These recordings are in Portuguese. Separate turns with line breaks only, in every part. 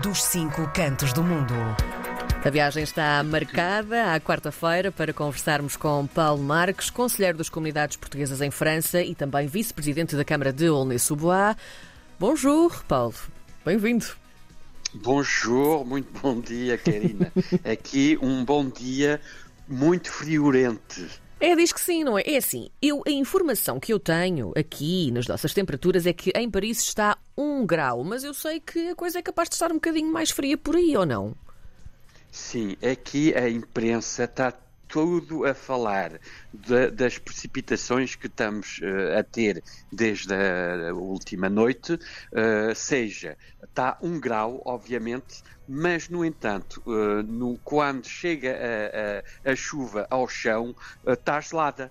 dos cinco cantos do mundo.
A viagem está marcada à quarta-feira para conversarmos com Paulo Marques, conselheiro das comunidades portuguesas em França e também vice-presidente da Câmara de Aulnay-sous-Bois. Bonjour, Paulo. Bem-vindo.
Bonjour, muito bom dia, Karina. Aqui um bom dia muito friorente.
É, diz que sim, não é? É assim, eu, a informação que eu tenho aqui nas nossas temperaturas é que em Paris está um grau, mas eu sei que a coisa é capaz de estar um bocadinho mais fria por aí, ou não?
Sim, aqui a imprensa está tudo a falar de, das precipitações que estamos uh, a ter desde a última noite, uh, seja, está um grau, obviamente, mas, no entanto, uh, no, quando chega a, a, a, chuva ao chão, está gelada.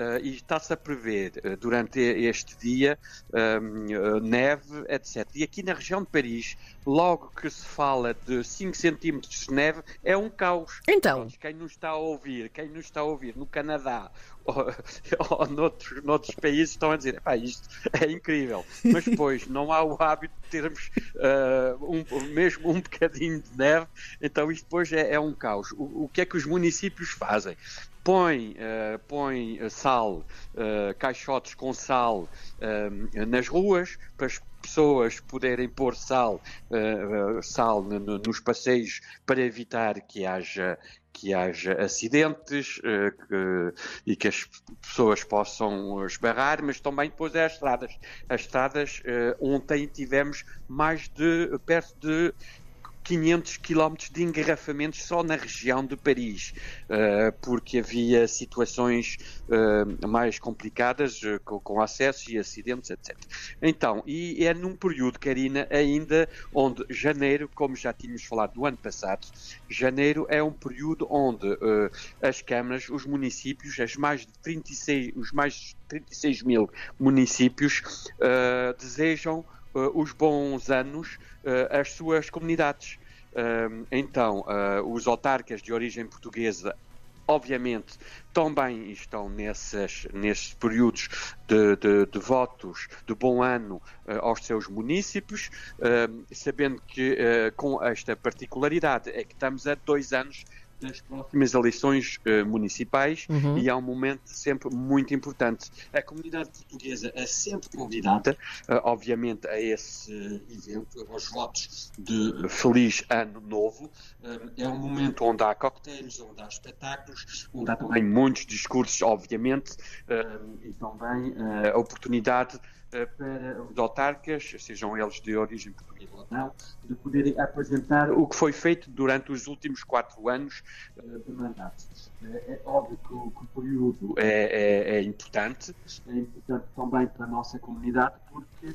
Uh, e está-se a prever uh, durante este dia uh, neve, etc. E aqui na região de Paris, logo que se fala de 5 centímetros de neve, é um caos.
Então.
Quem nos está a ouvir, quem nos está a ouvir no Canadá ou, ou noutros, noutros países estão a dizer, isto é incrível. Mas depois não há o hábito de termos um, mesmo um bocadinho de neve, então isto depois é, é um caos. O, o que é que os municípios fazem? põe, uh, põe sal, uh, caixotes com sal uh, nas ruas para pessoas poderem pôr sal, sal no, no, nos passeios para evitar que haja que haja acidentes que, e que as pessoas possam esbarrar, mas também depois é as estradas. As estradas, ontem tivemos mais de perto de 500 quilómetros de engarrafamentos só na região de Paris, uh, porque havia situações uh, mais complicadas com, com, acesso e acidentes, etc. Então, e é num período, Karina, ainda onde janeiro, como já tínhamos falado do ano passado, janeiro é um período onde as câmaras, os municípios, as mais de 36, os mais de 36 mil municípios desejam os bons anos às suas comunidades. Então, ah, os autarcas de origem portuguesa obviamente, também estão nesses, nesses períodos de, de, de, votos de bom ano uh, aos seus municípios, uh, sabendo que uh, com esta particularidade é que estamos a dois anos das próximas eleições uh, municipais uhum. e é um momento sempre muito importante. A comunidade portuguesa é sempre convidada, uh, obviamente, a esse evento, aos votos de Feliz Ano Novo. Uh, é um momento onde há coquetéis, onde há espetáculos, onde há também muitos discursos, obviamente, e também a oportunidade eh, para os autarcas, sejam eles de origem portuguesa ou não, de poderem apresentar o que foi feito durante os últimos quatro anos eh, de mandato. Eh, é óbvio que o, que o período é, é, é, importante, é importante também para a nossa comunidade, porque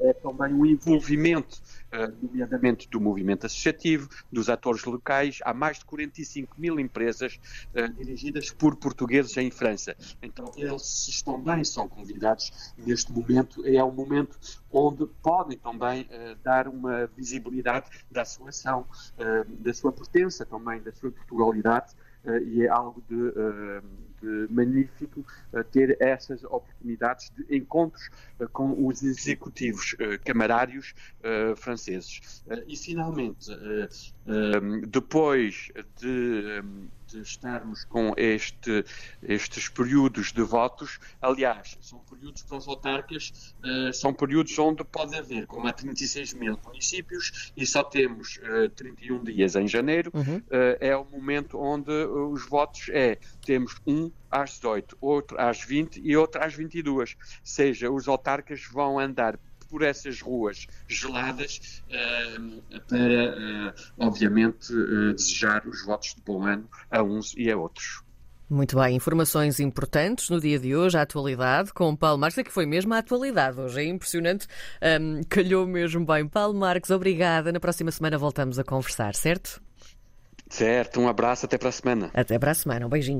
é também um envolvimento, nomeadamente do movimento associativo, dos atores locais. Há mais de 45 mil empresas dirigidas por portugueses em França. Então, eles também são convidados neste momento. É um momento onde podem também dar uma visibilidade da sua ação, da sua pertença também, da sua Portugalidade. e é algo de magnífico ter essas oportunidades de encontros eh, com os executivos eh, camarários eh, franceses. E, finalmente, depois de de estarmos com este, estes períodos de votos. Aliás, são períodos para os autarcas, uh, são períodos onde pode haver, como há 36 mil municípios e só temos uh, 31 dias em janeiro, uhum. uh, é o momento onde os votos é, temos um às 18, outro às 20 e outro às 22. Seja, os autarcas vão andar por essas ruas geladas uh, para, uh, obviamente, uh, desejar os votos de bom ano a uns e a outros.
Muito bem, informações importantes no dia de hoje, a atualidade, com Paulo Marques, é que foi mesmo a atualidade hoje, é impressionante, um, calhou mesmo bem. Paulo Marques, obrigada. Na próxima semana voltamos a conversar, certo?
Certo, um abraço, até para a semana.
Até para a semana, um beijinho.